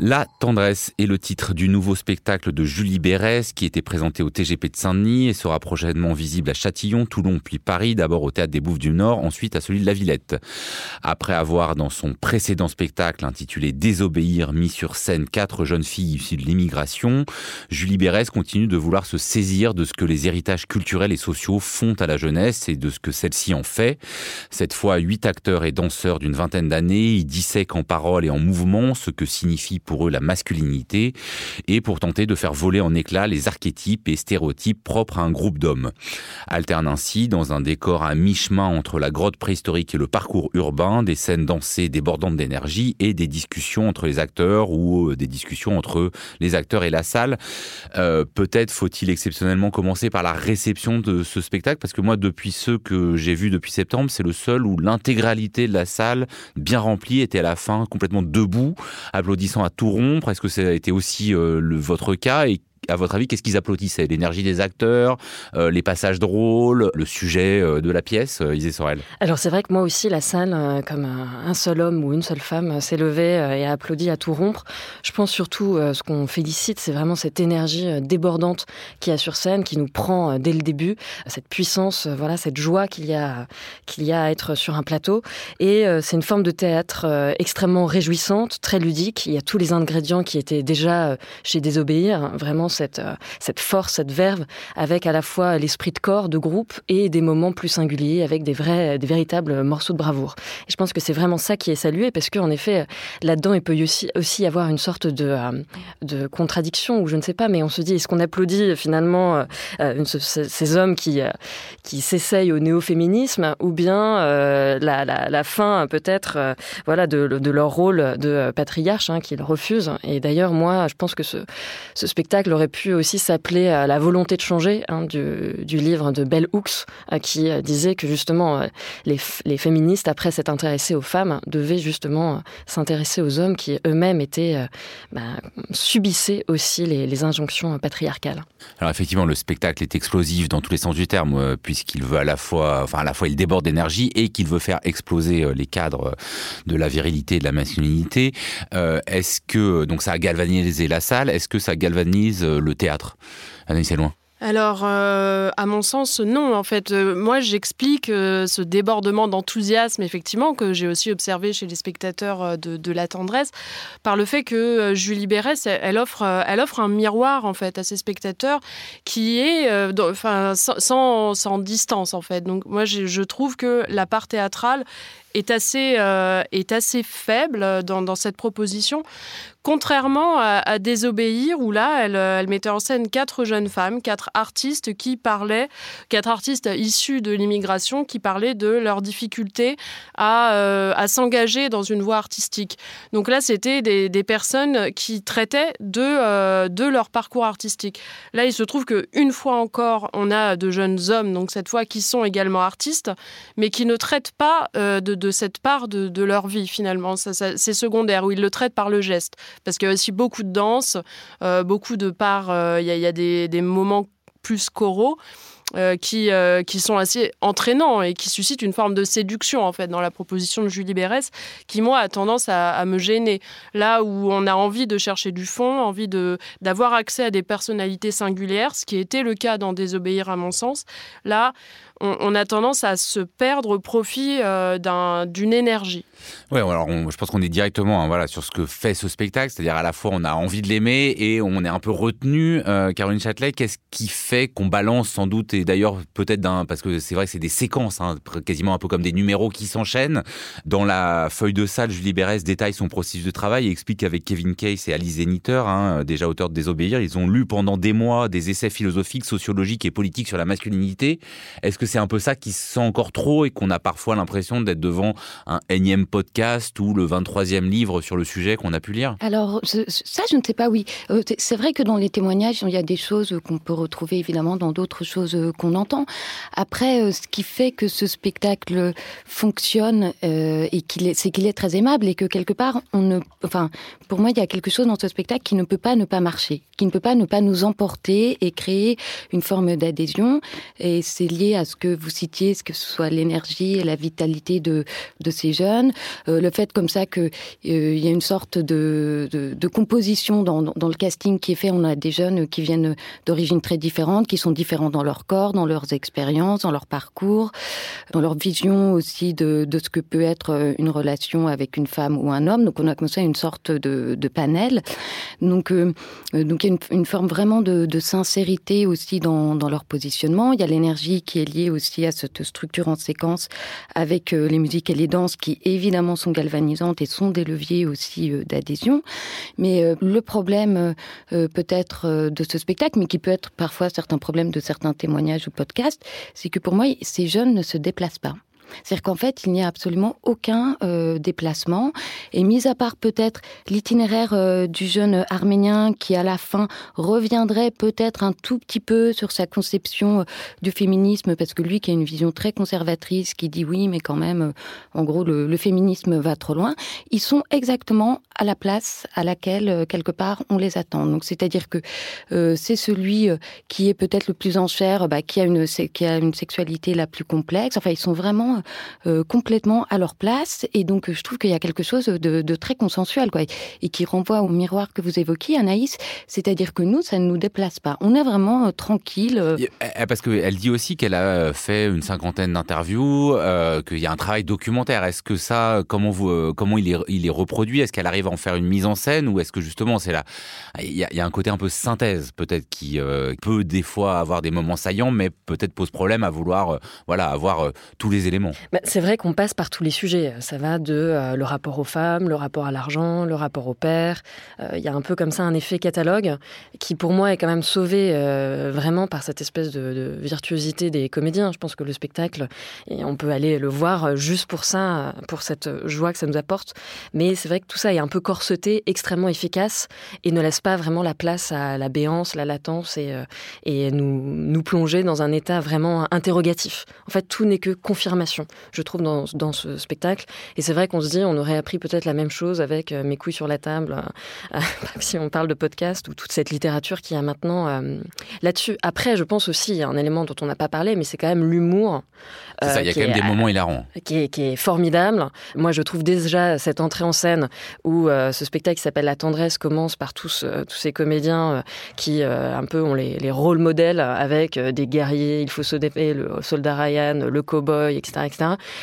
La tendresse est le titre du nouveau spectacle de Julie Bérès qui était présenté au TGP de Saint-Denis et sera prochainement visible à Châtillon, Toulon puis Paris, d'abord au Théâtre des Bouffes du Nord, ensuite à celui de la Villette. Après avoir dans son précédent spectacle intitulé Désobéir mis sur scène quatre jeunes filles issues de l'immigration, Julie Bérès continue de vouloir se saisir de ce que les héritages culturels et sociaux font à la jeunesse et de ce que celle-ci en fait. Cette fois, huit acteurs et danseurs d'une vingtaine d'années, ils dissèquent en paroles et en mouvement ce que signifie pour eux la masculinité et pour tenter de faire voler en éclats les archétypes et stéréotypes propres à un groupe d'hommes. Alternent ainsi dans un décor à mi-chemin entre la grotte préhistorique et le parcours urbain, des scènes dansées débordantes d'énergie et des discussions entre les acteurs ou euh, des discussions entre les acteurs et la salle. Euh, peut-être faut-il exceptionnellement commencer par la réception de ce spectacle parce que moi depuis ceux que j'ai vus depuis septembre, c'est le seul où l'intégralité de la salle bien remplie était à la fin complètement debout, applaudissant à tout rompre? Est-ce que ça a été aussi euh, le, votre cas? À votre avis, qu'est-ce qu'ils applaudissaient? L'énergie des acteurs, euh, les passages drôles, le sujet euh, de la pièce, euh, Isée Sorel? Alors c'est vrai que moi aussi, la salle, comme un seul homme ou une seule femme s'est levée et a applaudi à tout rompre. Je pense surtout, ce qu'on félicite, c'est vraiment cette énergie débordante qu'il y a sur scène, qui nous prend dès le début, cette puissance, voilà, cette joie qu'il y qu'il y a à être sur un plateau. Et c'est une forme de théâtre extrêmement réjouissante, très ludique. Il y a tous les ingrédients qui étaient déjà chez Désobéir, vraiment cette, euh, cette force, cette verve, avec à la fois l'esprit de corps, de groupe, et des moments plus singuliers, avec des vrais, des véritables morceaux de bravoure. Je pense que c'est vraiment ça qui est salué, parce qu'en effet, là-dedans, il peut aussi, aussi y avoir une sorte de, euh, de contradiction, ou je ne sais pas, mais on se dit, est-ce qu'on applaudit finalement euh, ces hommes qui, qui s'essayent au néo-féminisme, ou bien la, fin peut-être voilà, de, de, leur rôle de patriarche hein, qu'ils refusent. Et d'ailleurs, moi, je pense que ce, ce spectacle aurait pu aussi s'appeler euh, La volonté de changer hein, du, livre de Bell Hooks, euh, qui euh, disait que justement les, féministes, après s'être intéressées aux femmes, devaient justement s'intéresser aux hommes qui eux-mêmes étaient bah, subissaient aussi les, injonctions patriarcales. Alors effectivement, le spectacle est explosif dans tous les sens du terme, puisqu'il veut à la fois, enfin à la fois il déborde d'énergie et qu'il veut faire exploser les cadres de la virilité et de la masculinité. Est-ce que donc ça a galvanisé la salle? Est-ce que ça galvanise le théâtre c'est loin. Alors, euh, à mon sens, non. En fait, euh, moi, j'explique ce débordement d'enthousiasme, effectivement, que j'ai aussi observé chez les spectateurs de, la tendresse, par le fait que Julie Bérès, elle, offre, elle offre un miroir, en fait, à ses spectateurs qui est enfin, sans, sans, distance, en fait. Donc, moi, je trouve que la part théâtrale est assez, est assez faible dans, cette proposition. Contrairement à, Désobéir, où là, elle, mettait en scène quatre jeunes femmes, quatre artistes qui parlaient, quatre artistes issus de l'immigration qui parlaient de leur difficulté à, euh, s'engager dans une voie artistique. Donc là, c'était des, personnes qui traitaient de, euh, de leur parcours artistique. Là, il se trouve qu'une fois encore, on a de jeunes hommes, donc cette fois, qui sont également artistes, mais qui ne traitent pas euh, de, cette part de, leur vie, finalement. c'est secondaire, où ils le traitent par le geste parce qu'il y a aussi beaucoup de danse, euh, beaucoup de parts, euh, il y, a, des, moments plus choraux. Euh, qui, qui sont assez entraînants et qui suscitent une forme de séduction en fait dans la proposition de Julie Bérès qui moi a tendance à, me gêner là où on a envie de chercher du fond envie de d'avoir accès à des personnalités singulières ce qui était le cas dans Désobéir à mon sens là on, a tendance à se perdre au profit euh, d'une énergie. Oui, alors je pense qu'on est directement hein, voilà, sur ce que fait ce spectacle, c'est-à-dire à la fois on a envie de l'aimer et on est un peu retenu. Euh, Caroline Châtelet, qu'est-ce qui fait qu'on balance sans doute, d'ailleurs peut-être d'un, parce que c'est vrai que c'est des séquences, hein, quasiment un peu comme des numéros qui s'enchaînent. Dans la feuille de salle, Julie Bérès détaille son processus de travail et explique qu'avec Kevin Case et Alice Zeniter, hein, déjà auteurs de Désobéir, ils ont lu pendant des mois des essais philosophiques, sociologiques et politiques sur la masculinité. Est-ce que c'est un peu ça qui se sent encore trop et qu'on a parfois l'impression d'être devant un énième podcast ou le 23e livre sur le sujet qu'on a pu lire? Alors, ça, je ne sais pas, oui. Euh, c'est vrai que dans les témoignages, il y a des choses qu'on peut retrouver évidemment dans d'autres choses qu'on entend. Après, ce qui fait que ce spectacle fonctionne et qu'il est, c'est qu'il est très aimable et que quelque part, on ne, enfin, pour moi, il y a quelque chose dans ce spectacle qui ne peut pas ne pas marcher, qui ne peut pas ne pas nous emporter et créer une forme d'adhésion. Et c'est lié à ce que vous citiez, ce que ce soit l'énergie et la vitalité de, de ces jeunes, euh, le fait comme ça que euh, il y a une sorte de, de, de composition dans, dans, le casting qui est fait. On a des jeunes qui viennent d'origines très différentes, qui sont différents dans leur corps, dans leurs expériences, dans leur parcours, dans leur vision aussi de, de ce que peut être une relation avec une femme ou un homme. Donc on a comme ça une sorte de, de panel. Donc euh, donc il y a une, forme vraiment de, de sincérité aussi dans, dans leur positionnement. Il y a l'énergie qui est liée aussi à cette structure en séquence avec euh, les musiques et les danses qui évidemment sont galvanisantes et sont des leviers aussi euh, d'adhésion. Mais euh, le problème peut-être de ce spectacle, mais qui peut être parfois certains problèmes de certains témoignages ou podcasts, c'est que pour moi, ces jeunes ne se déplacent pas. C'est-à-dire qu'en fait, il n'y a absolument aucun euh, déplacement. Et mis à part peut-être l'itinéraire euh, du jeune arménien qui, à la fin, reviendrait peut-être un tout petit peu sur sa conception euh, du féminisme, parce que lui qui a une vision très conservatrice, qui dit oui, mais quand même, en gros, le, féminisme va trop loin, ils sont exactement à la place à laquelle, quelque part, on les attend. Donc, c'est-à-dire que c'est celui qui est peut-être le plus en chair, bah, qui, a une, qui a une sexualité la plus complexe. Enfin, ils sont vraiment euh, complètement à leur place. Et donc, je trouve qu'il y a quelque chose de, très consensuel, quoi, et qui renvoie au miroir que vous évoquiez, Anaïs. C'est-à-dire que nous, ça ne nous déplace pas. On est vraiment euh, tranquille. Euh. Parce qu'elle dit aussi qu'elle a fait une cinquantaine d'interviews, qu'il y a un travail documentaire. Est-ce que ça, comment, vous, comment il, est, il est reproduit? Est-ce qu'elle arrive à en faire une mise en scène? Ou est-ce que justement, c'est là il y, y, a un côté un peu synthèse, peut-être, qui peut des fois avoir des moments saillants, mais peut-être pose problème à vouloir voilà, avoir tous les éléments C'est vrai qu'on passe par tous les sujets. Ça va de euh, le rapport aux femmes, le rapport à l'argent, le rapport au père. Euh, il y a un peu comme ça un effet catalogue qui, pour moi, est quand même sauvé euh, vraiment par cette espèce de, virtuosité des comédiens. Je pense que le spectacle, on peut aller le voir juste pour ça, pour cette joie que ça nous apporte. Mais c'est vrai que tout ça est un peu corseté, extrêmement efficace et ne laisse pas vraiment la place à la béance, la latence et, et nous, nous plonger dans un état vraiment interrogatif. En fait, tout n'est que confirmation je trouve, dans, dans ce spectacle. Et c'est vrai qu'on se dit, on aurait appris peut-être la même chose avec euh, Mes couilles sur la table, euh, si on parle de podcast ou toute cette littérature qui a maintenant euh, là-dessus. Après, je pense aussi, il y a un élément dont on n'a pas parlé, mais c'est quand même l'humour. Euh, ça, il y a quand même est, des moments hilarants. Qui est, qui est formidable. Moi, je trouve déjà cette entrée en scène où euh, ce spectacle qui s'appelle La tendresse commence par tous, euh, tous ces comédiens euh, qui, euh, un peu, ont les, les rôles modèles avec euh, des guerriers, il faut se le soldat Ryan, le cow-boy, etc.,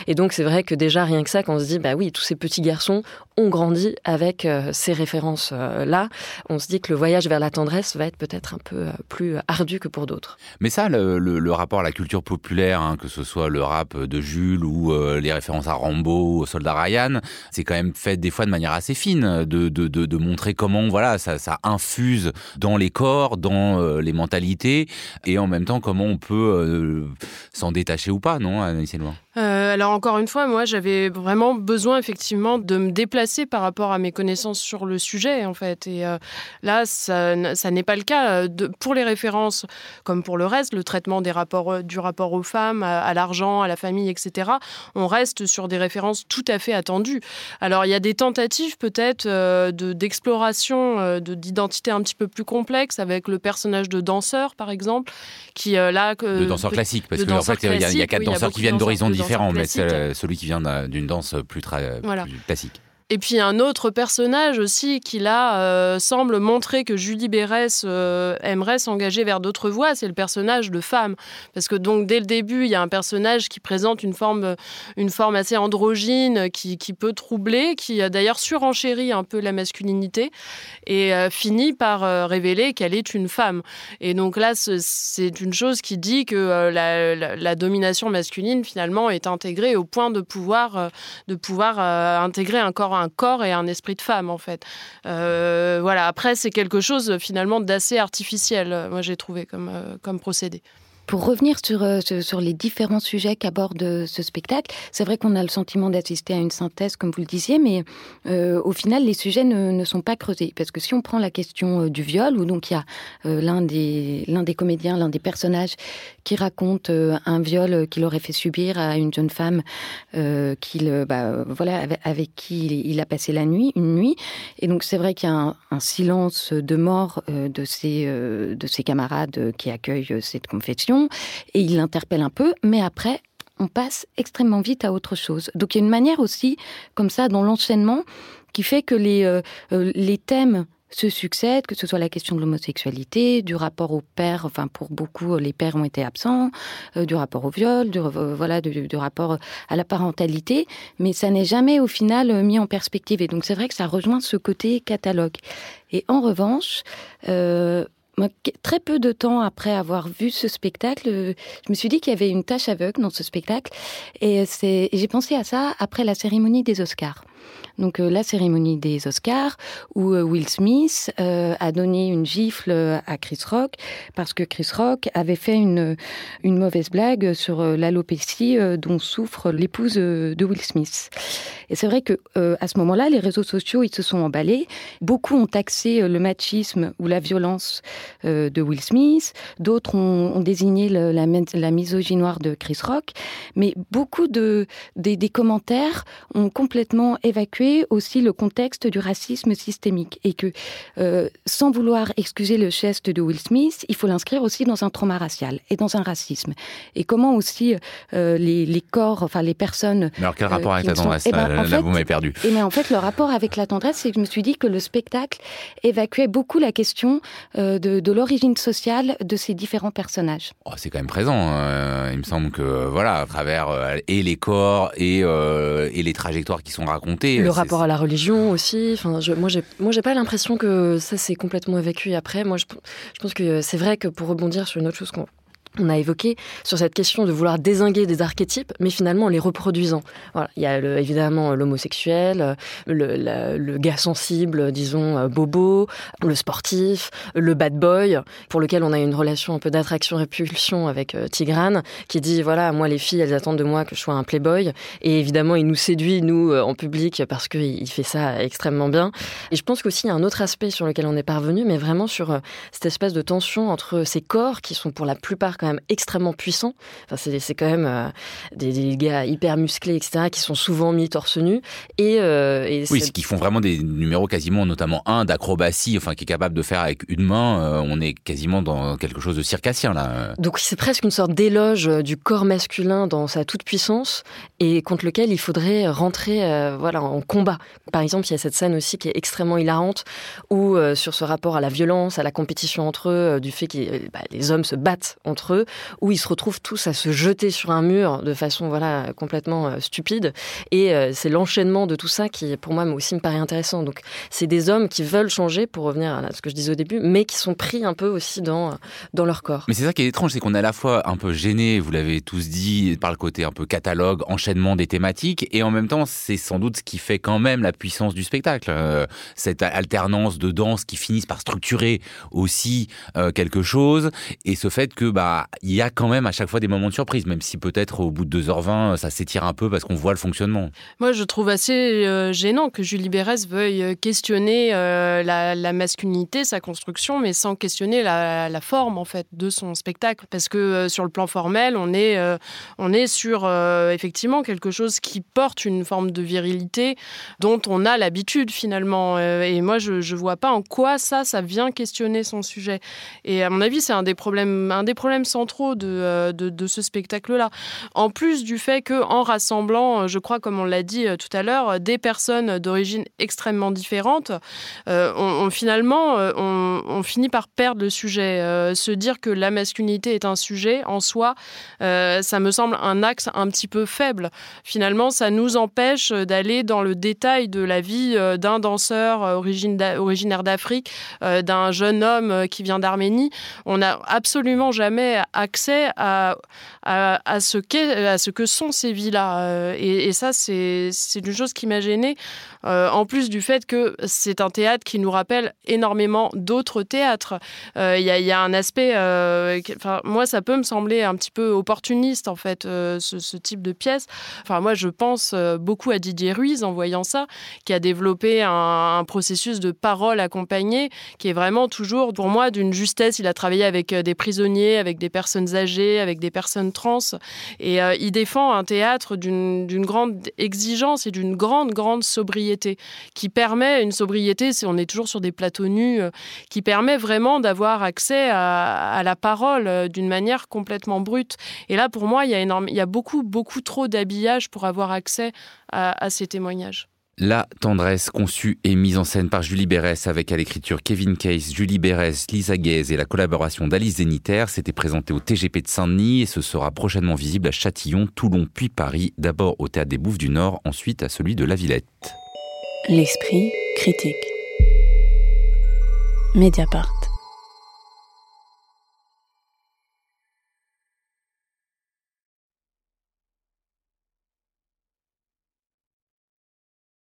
Et donc, c'est vrai que déjà, rien que ça, quand on se dit, bah oui, tous ces petits garçons ont grandi avec euh, ces références-là, euh, on se dit que le voyage vers la tendresse va être peut-être un peu euh, plus ardu que pour d'autres. Mais ça, le, rapport à la culture populaire, hein, que ce soit le rap de Jules ou les références à Rambo, au soldat Ryan, c'est quand même fait des fois de manière assez fine de, de, de, montrer comment voilà ça, ça infuse dans les corps, dans les mentalités, et en même temps comment on peut s'en détacher ou pas, non, Anaïs Loin euh, alors encore une fois, moi j'avais vraiment besoin effectivement de me déplacer par rapport à mes connaissances sur le sujet en fait. Et euh, là, ça, ça n'est pas le cas de, pour les références comme pour le reste, le traitement des rapports euh, du rapport aux femmes, à, à l'argent, à la famille, etc. On reste sur des références tout à fait attendues. Alors il y a des tentatives peut-être euh, d'exploration de, euh, d'identité un petit peu plus complexe avec le personnage de danseur par exemple, qui euh, là que le danseur classique parce qu'en fait il y, a, il y a quatre oui, danseurs qui viennent d'horizons différents différent, mais c'est celui qui vient d'une danse plus, voilà. plus classique. Et puis un autre personnage aussi qui là euh, semble montrer que Julie Bérès euh, aimerait s'engager vers d'autres voies, c'est le personnage de femme. Parce que donc dès le début, il y a un personnage qui présente une forme, une forme assez androgyne, qui, qui peut troubler, qui d'ailleurs surenchéri un peu la masculinité, et euh, finit par révéler qu'elle est une femme. Et donc là, c'est une chose qui dit que la, la, domination masculine finalement est intégrée au point de pouvoir, de pouvoir intégrer un corps un corps et un esprit de femme en fait. Euh, voilà. Après c'est quelque chose finalement d'assez artificiel moi j'ai trouvé comme euh, comme procédé Pour revenir sur, euh, sur les différents sujets qu'aborde euh, ce spectacle, c'est vrai qu'on a le sentiment d'assister à une synthèse, comme vous le disiez, mais euh, au final, les sujets ne, sont pas creusés. Parce que si on prend la question du viol, où donc il y a l'un des, des comédiens, l'un des personnages qui raconte un viol qu'il aurait fait subir à une jeune femme bah, voilà, avec, qui il, a passé la nuit, une nuit. Et donc c'est vrai qu'il y a un, silence de mort de, ses, de camarades qui accueillent cette confession et il l'interpelle un peu, mais après, on passe extrêmement vite à autre chose. Donc il y a une manière aussi, comme ça, dans l'enchaînement, qui fait que les, euh, euh, les thèmes se succèdent, que ce soit la question de l'homosexualité, du rapport au père, enfin pour beaucoup les pères ont été absents, euh, du rapport au viol, du, voilà, du, rapport à la parentalité, mais ça n'est jamais au final mis en perspective. Et donc c'est vrai que ça rejoint ce côté catalogue. Et en revanche, très peu de temps après avoir vu ce spectacle, euh, je me suis dit qu'il y avait une tâche aveugle dans ce spectacle. Et, j'ai pensé à ça après la cérémonie des Oscars donc euh, la cérémonie des Oscars, où euh, Will Smith euh, a donné une gifle à Chris Rock parce que Chris Rock avait fait une, une mauvaise blague sur l'alopécie dont souffre l'épouse de Will Smith. Et c'est vrai que à ce moment-là, les réseaux sociaux ils se sont emballés. Beaucoup ont taxé le machisme ou la violence de Will Smith. D'autres ont, désigné la, la misogynoire de Chris Rock. Mais beaucoup de des, commentaires ont complètement évacué aussi le contexte du racisme systémique et que, euh, sans vouloir excuser le geste de Will Smith, il faut l'inscrire aussi dans un trauma racial et dans un racisme. Et comment aussi euh, les, les, corps, enfin les personnes. Mais alors quel rapport euh, avec la tendresse? Eh ben, Là, vous m'avez perdu. Et mais en fait, le rapport avec la tendresse, c'est que je me suis dit que le spectacle évacuait beaucoup la question de, de l'origine sociale de ces différents personnages. Oh, c'est quand même présent. il me semble que voilà, à travers et les corps et, et les trajectoires qui sont racontées. Le rapport à la religion aussi. Enfin, je, moi, j'ai, moi, j'ai pas l'impression que ça s'est complètement évacué après. Moi, je, je pense que c'est vrai que pour rebondir sur une autre chose qu'on on a évoqué sur cette question de vouloir désinguer des archétypes, mais finalement en les reproduisant. Voilà, il y a évidemment l'homosexuel, le, le, gars sensible, disons euh, bobo, le sportif, le bad boy, pour lequel on a une relation un peu d'attraction-répulsion avec euh, Tigrane, qui dit voilà, moi les filles, elles attendent de moi que je sois un playboy, et évidemment il nous séduit nous euh, en public parce qu'il fait ça extrêmement bien. Et je pense qu'aussi il y a un autre aspect sur lequel on est parvenu, mais vraiment sur cette espèce de tension entre ces corps qui sont pour la plupart même extrêmement puissants. Enfin, c'est quand même euh, des, gars hyper musclés, etc., qui sont souvent mis torse nu. Et, euh, et oui, qui font vraiment des numéros quasiment, notamment un d'acrobatie, enfin, qui est capable de faire avec une main. Euh, on est quasiment dans quelque chose de circassien, là. Donc, c'est presque une sorte d'éloge du corps masculin dans sa toute-puissance et contre lequel il faudrait rentrer voilà, en combat. Par exemple, il y a cette scène aussi qui est extrêmement hilarante où, sur ce rapport à la violence, à la compétition entre eux, du fait que bah, les hommes se battent entre eux, où ils se retrouvent tous à se jeter sur un mur de façon voilà complètement euh, stupide. Et euh, c'est l'enchaînement de tout ça qui, pour moi, aussi me paraît intéressant. Donc, c'est des hommes qui veulent changer, pour revenir à ce que je disais au début, mais qui sont pris un peu aussi dans, dans leur corps. Mais c'est ça qui est étrange, c'est qu'on est à la fois un peu gêné, vous l'avez tous dit, par le côté un peu catalogue, enchaînement des thématiques, et en même temps, c'est sans doute ce qui fait quand même la puissance du spectacle. Euh, cette alternance de danse qui finissent par structurer aussi quelque chose, et ce fait que bah il y a quand même à chaque fois des moments de surprise, même si peut-être au bout de 2h20, ça s'étire un peu parce qu'on voit le fonctionnement. Moi, je trouve assez euh, gênant que Julie Bérez veuille euh, questionner euh, la, masculinité, sa construction, mais sans questionner la, forme en fait de son spectacle. Parce que sur le plan formel, on est, on est sur effectivement quelque chose qui porte une forme de virilité dont on a l'habitude finalement. et moi, je ne vois pas en quoi ça, ça vient questionner son sujet. Et à mon avis, c'est un des problèmes, un des problèmes centraux euh, de, de, ce spectacle-là. En plus du fait qu'en rassemblant, euh, je crois, comme on l'a dit euh, tout à l'heure, des personnes d'origine extrêmement différentes, on, finalement, on, finit par perdre le sujet. se dire que la masculinité est un sujet en soi, ça me semble un axe un petit peu faible. Finalement, ça nous empêche d'aller dans le détail de la vie d'un danseur originaire d'Afrique, d'un jeune homme qui vient d'Arménie. On n'a absolument jamais accès à, à, ce, à ce que sont ces villas. Et, et ça, c'est une chose qui m'a gênée, en plus du fait que c'est un théâtre qui nous rappelle énormément d'autres théâtres. Il y, y, a un aspect, moi, ça peut me sembler un petit peu opportuniste, en fait, ce, type de pièce. Enfin, moi, je pense beaucoup à Didier Ruiz en voyant ça, qui a développé un, un processus de parole accompagnée qui est vraiment toujours, pour moi, d'une justesse. Il a travaillé avec euh, des prisonniers, avec des personnes âgées, avec des personnes trans. Et euh, il défend un théâtre d'une grande exigence et d'une grande, grande sobriété, qui permet une sobriété, si on est toujours sur des plateaux nus, euh, qui permet vraiment d'avoir accès à, la parole d'une manière complètement brute. Et là, pour moi, il y a, énorme, il y a beaucoup, beaucoup trop d'habillage pour avoir accès à ces témoignages. La tendresse conçue et mise en scène par Julie Bérès avec à l'écriture Kevin Case, Julie Bérès, Lisa Guez et la collaboration d'Alice Zéniter s'était présenté au TGP de Saint-Denis et ce sera prochainement visible à Châtillon, Toulon puis Paris, d'abord au Théâtre des Bouffes du Nord, ensuite à celui de la Villette. L'esprit critique. Mediapart.